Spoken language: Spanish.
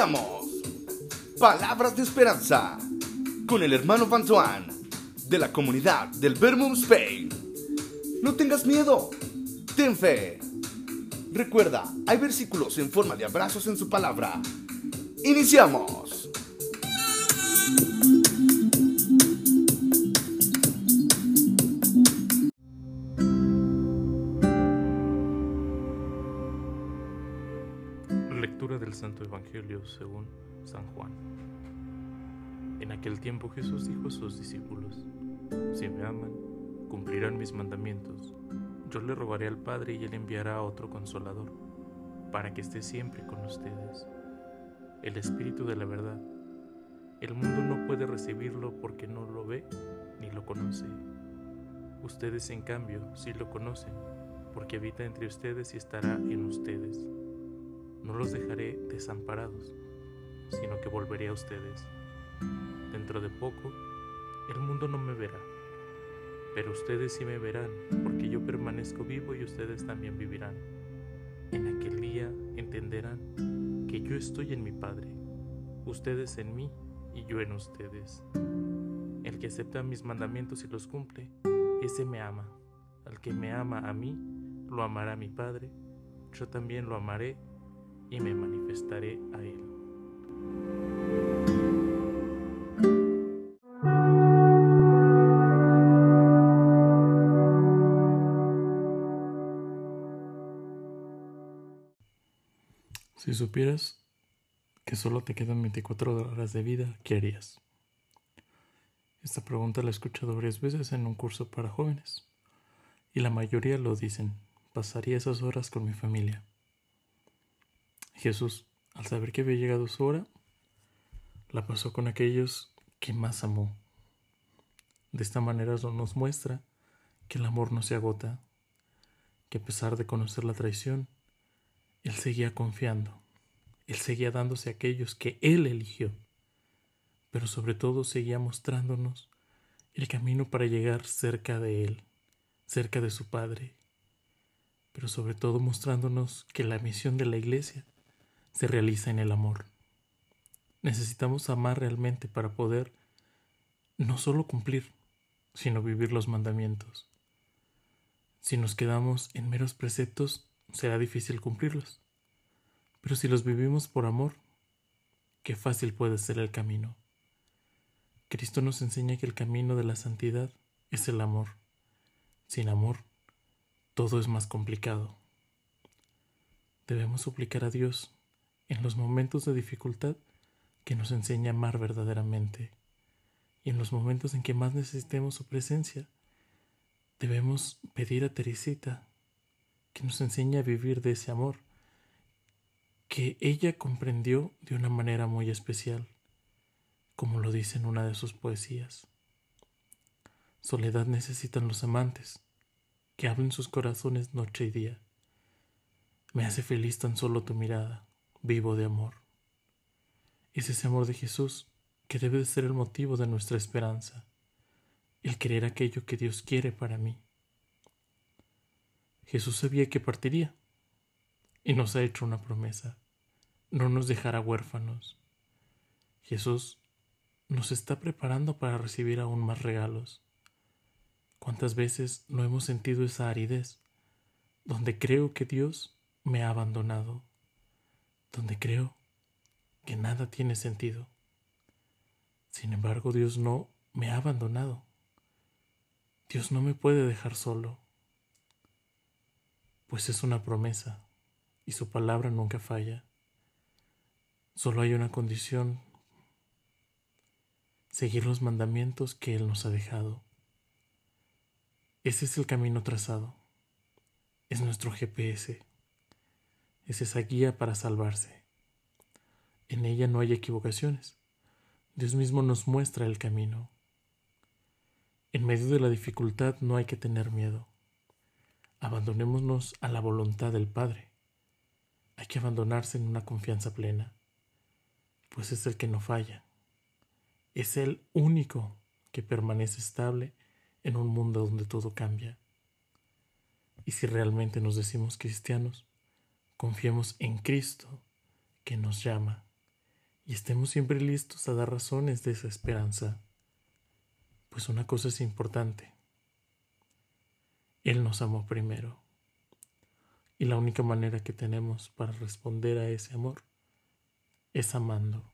Iniciamos. Palabras de esperanza con el hermano Fantoan de la comunidad del Vermont Spain. No tengas miedo, ten fe. Recuerda, hay versículos en forma de abrazos en su palabra. Iniciamos. Del Santo Evangelio según San Juan. En aquel tiempo Jesús dijo a sus discípulos, Si me aman, cumplirán mis mandamientos. Yo le robaré al Padre y él enviará a otro consolador, para que esté siempre con ustedes. El Espíritu de la verdad. El mundo no puede recibirlo porque no lo ve ni lo conoce. Ustedes, en cambio, sí lo conocen, porque habita entre ustedes y estará en ustedes. No los dejaré desamparados, sino que volveré a ustedes. Dentro de poco, el mundo no me verá, pero ustedes sí me verán, porque yo permanezco vivo y ustedes también vivirán. En aquel día entenderán que yo estoy en mi Padre, ustedes en mí y yo en ustedes. El que acepta mis mandamientos y los cumple, ese me ama. Al que me ama a mí, lo amará mi Padre, yo también lo amaré y me manifestaré a él. Si supieras que solo te quedan 24 horas de vida, ¿qué harías? Esta pregunta la he escuchado varias veces en un curso para jóvenes y la mayoría lo dicen, pasaría esas horas con mi familia. Jesús, al saber que había llegado su hora, la pasó con aquellos que más amó. De esta manera nos muestra que el amor no se agota, que a pesar de conocer la traición, Él seguía confiando, Él seguía dándose a aquellos que Él eligió, pero sobre todo seguía mostrándonos el camino para llegar cerca de Él, cerca de su Padre, pero sobre todo mostrándonos que la misión de la Iglesia se realiza en el amor. Necesitamos amar realmente para poder no solo cumplir, sino vivir los mandamientos. Si nos quedamos en meros preceptos, será difícil cumplirlos. Pero si los vivimos por amor, qué fácil puede ser el camino. Cristo nos enseña que el camino de la santidad es el amor. Sin amor, todo es más complicado. Debemos suplicar a Dios en los momentos de dificultad que nos enseña a amar verdaderamente. Y en los momentos en que más necesitemos su presencia, debemos pedir a Teresita que nos enseñe a vivir de ese amor que ella comprendió de una manera muy especial, como lo dice en una de sus poesías. Soledad necesitan los amantes, que hablen sus corazones noche y día. Me hace feliz tan solo tu mirada vivo de amor. Es ese amor de Jesús que debe de ser el motivo de nuestra esperanza, el querer aquello que Dios quiere para mí. Jesús sabía que partiría y nos ha hecho una promesa, no nos dejará huérfanos. Jesús nos está preparando para recibir aún más regalos. ¿Cuántas veces no hemos sentido esa aridez, donde creo que Dios me ha abandonado? Donde creo que nada tiene sentido. Sin embargo, Dios no me ha abandonado. Dios no me puede dejar solo, pues es una promesa y su palabra nunca falla. Solo hay una condición, seguir los mandamientos que Él nos ha dejado. Ese es el camino trazado, es nuestro GPS es esa guía para salvarse. En ella no hay equivocaciones. Dios mismo nos muestra el camino. En medio de la dificultad no hay que tener miedo. Abandonémonos a la voluntad del Padre. Hay que abandonarse en una confianza plena, pues es el que no falla. Es el único que permanece estable en un mundo donde todo cambia. Y si realmente nos decimos cristianos, Confiemos en Cristo que nos llama y estemos siempre listos a dar razones de esa esperanza. Pues una cosa es importante. Él nos amó primero. Y la única manera que tenemos para responder a ese amor es amando.